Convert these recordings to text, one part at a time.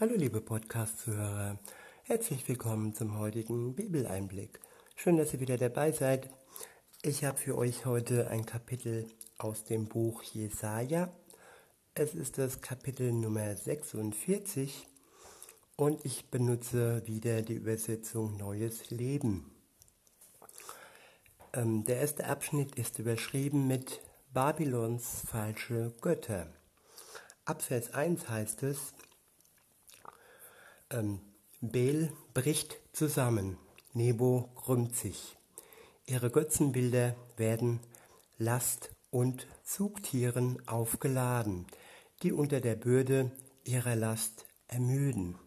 Hallo liebe Podcast-Zuhörer, herzlich willkommen zum heutigen Bibeleinblick. Schön, dass ihr wieder dabei seid. Ich habe für euch heute ein Kapitel aus dem Buch Jesaja. Es ist das Kapitel Nummer 46 und ich benutze wieder die Übersetzung Neues Leben. Ähm, der erste Abschnitt ist überschrieben mit Babylons falsche Götter. Ab Vers 1 heißt es, ähm, Bel bricht zusammen, Nebo krümmt sich. Ihre Götzenbilder werden Last und Zugtieren aufgeladen, die unter der Bürde ihrer Last ermüden.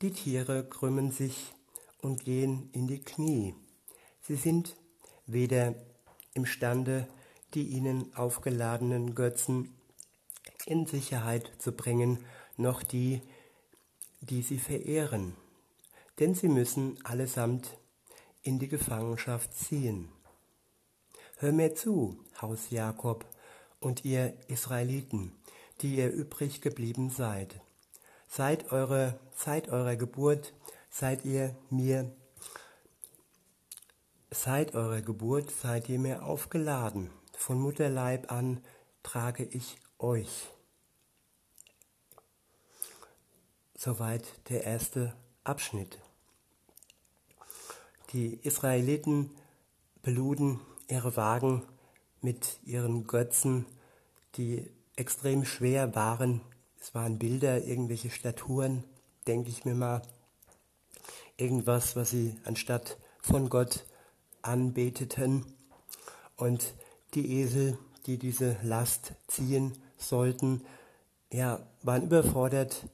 Die Tiere krümmen sich und gehen in die Knie. Sie sind weder imstande, die ihnen aufgeladenen Götzen in Sicherheit zu bringen, noch die, die sie verehren, denn sie müssen allesamt in die Gefangenschaft ziehen. Hör mir zu, Haus Jakob und ihr Israeliten, die ihr übrig geblieben seid. Seit eurer, seit eurer Geburt seid ihr mir, seit eurer Geburt seid ihr mir aufgeladen. Von Mutterleib an trage ich euch. Soweit der erste Abschnitt. Die Israeliten beluden ihre Wagen mit ihren Götzen, die extrem schwer waren. Es waren Bilder, irgendwelche Statuen, denke ich mir mal. Irgendwas, was sie anstatt von Gott anbeteten. Und die Esel, die diese Last ziehen sollten, ja, waren überfordert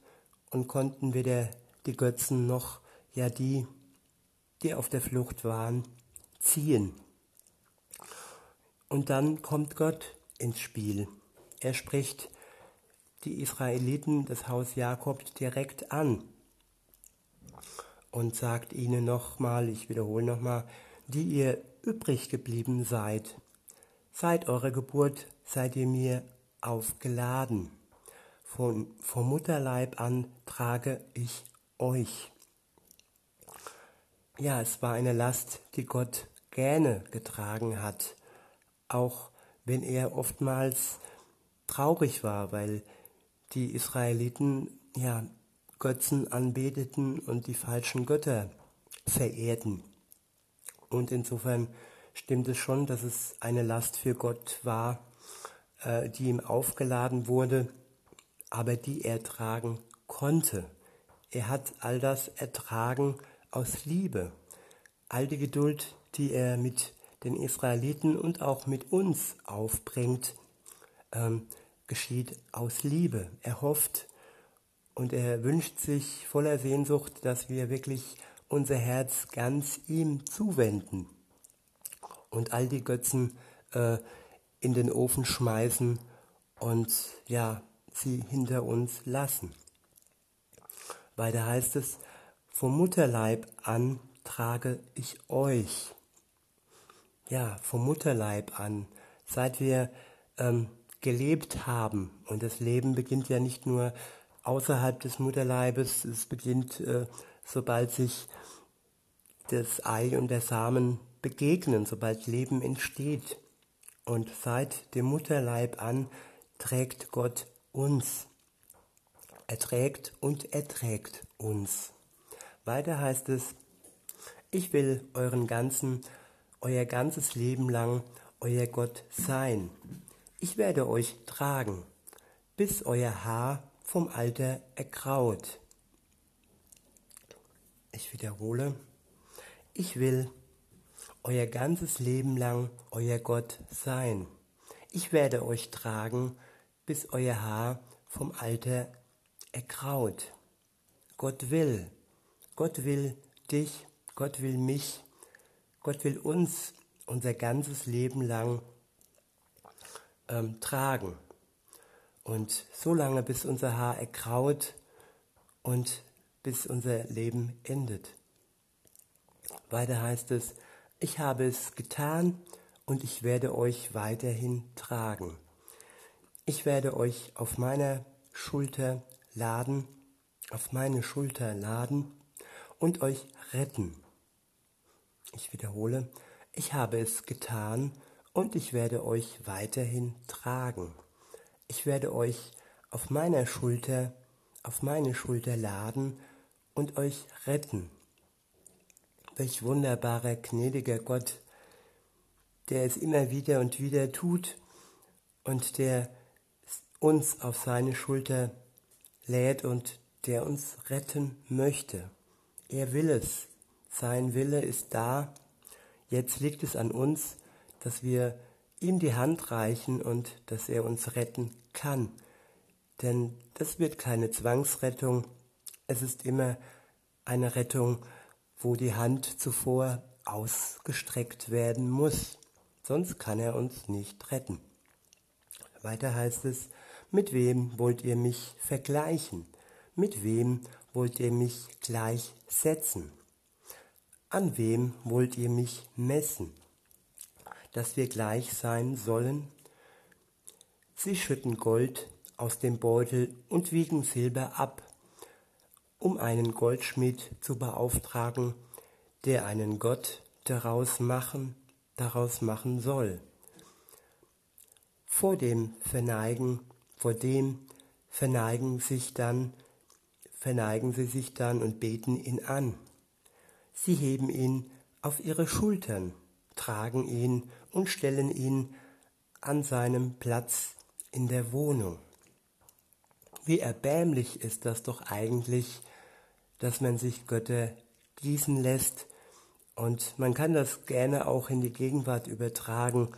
und konnten weder die Götzen noch ja die, die auf der Flucht waren, ziehen. Und dann kommt Gott ins Spiel. Er spricht die Israeliten, das Haus Jakob, direkt an und sagt ihnen nochmal, ich wiederhole nochmal, die ihr übrig geblieben seid, seit eurer Geburt seid ihr mir aufgeladen. Von, vom Mutterleib an trage ich euch. Ja, es war eine Last, die Gott gerne getragen hat, auch wenn er oftmals traurig war, weil die Israeliten ja Götzen anbeteten und die falschen Götter verehrten. Und insofern stimmt es schon, dass es eine Last für Gott war, äh, die ihm aufgeladen wurde aber die er tragen konnte. Er hat all das ertragen aus Liebe. All die Geduld, die er mit den Israeliten und auch mit uns aufbringt, ähm, geschieht aus Liebe. Er hofft und er wünscht sich voller Sehnsucht, dass wir wirklich unser Herz ganz ihm zuwenden und all die Götzen äh, in den Ofen schmeißen und ja, sie hinter uns lassen. Weiter heißt es, vom Mutterleib an trage ich euch. Ja, vom Mutterleib an, seit wir ähm, gelebt haben. Und das Leben beginnt ja nicht nur außerhalb des Mutterleibes, es beginnt, äh, sobald sich das Ei und der Samen begegnen, sobald Leben entsteht. Und seit dem Mutterleib an trägt Gott uns. erträgt und erträgt uns. Weiter heißt es, ich will euren ganzen, euer ganzes Leben lang euer Gott sein. Ich werde euch tragen, bis euer Haar vom Alter ergraut. Ich wiederhole, ich will euer ganzes Leben lang euer Gott sein. Ich werde euch tragen, bis euer Haar vom Alter ergraut. Gott will, Gott will dich, Gott will mich, Gott will uns unser ganzes Leben lang ähm, tragen. Und so lange, bis unser Haar ergraut und bis unser Leben endet. Weiter heißt es, ich habe es getan und ich werde euch weiterhin tragen. Ich werde euch auf meiner Schulter laden auf meine Schulter laden und euch retten. Ich wiederhole, ich habe es getan und ich werde euch weiterhin tragen. Ich werde euch auf meiner Schulter, auf meine Schulter laden und euch retten. Welch wunderbarer, gnädiger Gott, der es immer wieder und wieder tut und der uns auf seine Schulter lädt und der uns retten möchte. Er will es. Sein Wille ist da. Jetzt liegt es an uns, dass wir ihm die Hand reichen und dass er uns retten kann. Denn das wird keine Zwangsrettung. Es ist immer eine Rettung, wo die Hand zuvor ausgestreckt werden muss. Sonst kann er uns nicht retten. Weiter heißt es, mit wem wollt ihr mich vergleichen? Mit wem wollt ihr mich gleichsetzen? An wem wollt ihr mich messen? Dass wir gleich sein sollen? Sie schütten Gold aus dem Beutel und wiegen Silber ab, um einen Goldschmied zu beauftragen, der einen Gott daraus machen, daraus machen soll. Vor dem Verneigen, vor dem verneigen sich dann, verneigen sie sich dann und beten ihn an. Sie heben ihn auf ihre Schultern, tragen ihn und stellen ihn an seinem Platz in der Wohnung. Wie erbärmlich ist das doch eigentlich, dass man sich Götter gießen lässt und man kann das gerne auch in die Gegenwart übertragen.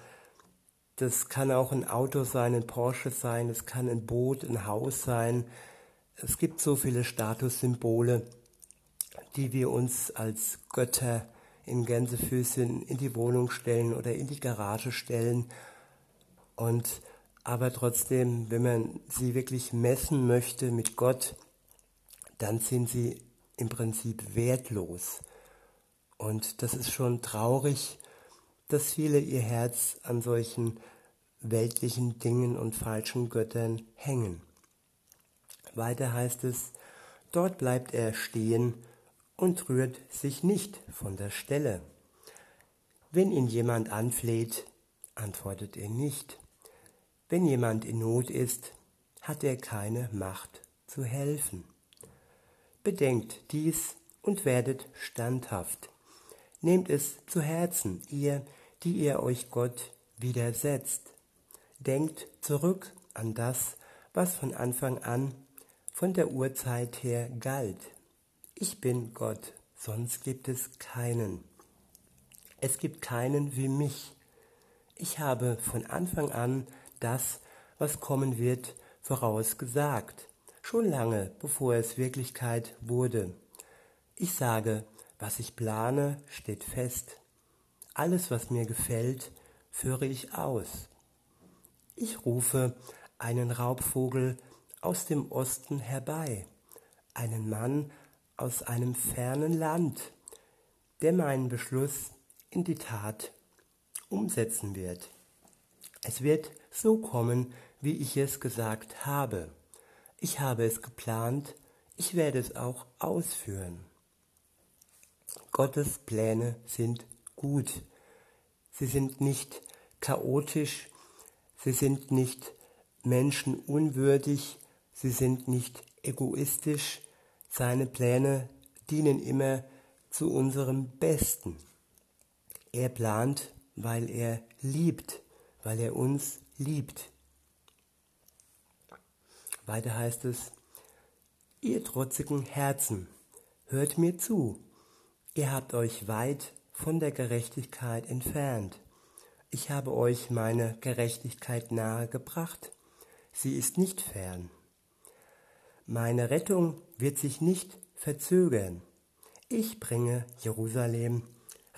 Das kann auch ein Auto sein, ein Porsche sein, es kann ein Boot, ein Haus sein. Es gibt so viele Statussymbole, die wir uns als Götter in Gänsefüßchen in die Wohnung stellen oder in die Garage stellen. Und aber trotzdem, wenn man sie wirklich messen möchte mit Gott, dann sind sie im Prinzip wertlos. Und das ist schon traurig, dass viele ihr Herz an solchen weltlichen Dingen und falschen Göttern hängen. Weiter heißt es, dort bleibt er stehen und rührt sich nicht von der Stelle. Wenn ihn jemand anfleht, antwortet er nicht. Wenn jemand in Not ist, hat er keine Macht zu helfen. Bedenkt dies und werdet standhaft. Nehmt es zu Herzen, ihr, die ihr euch Gott widersetzt. Denkt zurück an das, was von Anfang an, von der Urzeit her galt. Ich bin Gott, sonst gibt es keinen. Es gibt keinen wie mich. Ich habe von Anfang an das, was kommen wird, vorausgesagt, schon lange bevor es Wirklichkeit wurde. Ich sage, was ich plane, steht fest. Alles, was mir gefällt, führe ich aus. Ich rufe einen Raubvogel aus dem Osten herbei, einen Mann aus einem fernen Land, der meinen Beschluss in die Tat umsetzen wird. Es wird so kommen, wie ich es gesagt habe. Ich habe es geplant, ich werde es auch ausführen. Gottes Pläne sind gut. Sie sind nicht chaotisch, sie sind nicht menschenunwürdig, sie sind nicht egoistisch. Seine Pläne dienen immer zu unserem Besten. Er plant, weil er liebt, weil er uns liebt. Weiter heißt es, ihr trotzigen Herzen, hört mir zu, Ihr habt euch weit von der Gerechtigkeit entfernt. Ich habe euch meine Gerechtigkeit nahe gebracht. Sie ist nicht fern. Meine Rettung wird sich nicht verzögern. Ich bringe Jerusalem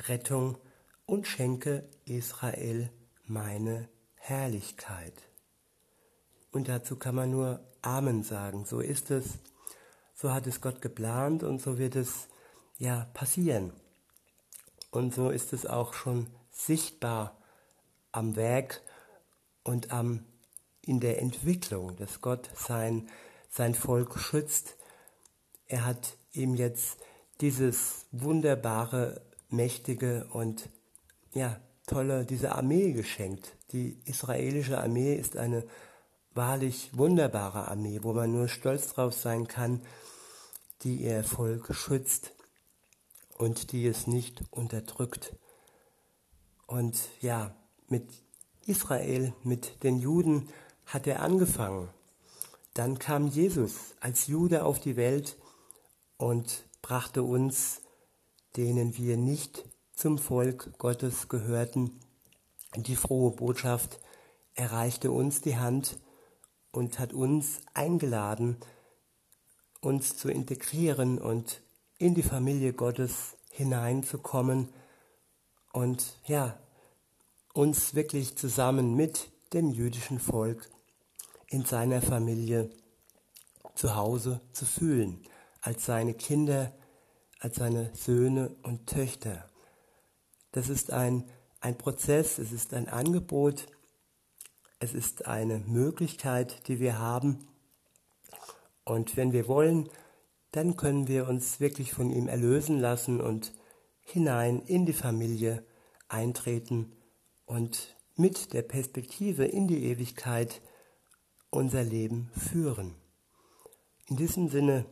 Rettung und schenke Israel meine Herrlichkeit. Und dazu kann man nur Amen sagen. So ist es. So hat es Gott geplant und so wird es ja passieren. Und so ist es auch schon sichtbar am Werk und am, in der Entwicklung, dass Gott sein, sein Volk schützt, er hat ihm jetzt dieses wunderbare, mächtige und ja, tolle, diese Armee geschenkt. Die israelische Armee ist eine wahrlich wunderbare Armee, wo man nur stolz drauf sein kann, die ihr Volk schützt und die es nicht unterdrückt. Und ja, mit Israel, mit den Juden hat er angefangen. Dann kam Jesus als Jude auf die Welt und brachte uns, denen wir nicht zum Volk Gottes gehörten, die frohe Botschaft, erreichte uns die Hand und hat uns eingeladen, uns zu integrieren und in die Familie Gottes hineinzukommen und ja, uns wirklich zusammen mit dem jüdischen Volk in seiner Familie zu Hause zu fühlen, als seine Kinder, als seine Söhne und Töchter. Das ist ein, ein Prozess, es ist ein Angebot, es ist eine Möglichkeit, die wir haben. Und wenn wir wollen, dann können wir uns wirklich von ihm erlösen lassen und hinein in die Familie eintreten und mit der Perspektive in die Ewigkeit unser Leben führen. In diesem Sinne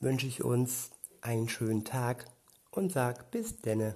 wünsche ich uns einen schönen Tag und sag bis denne.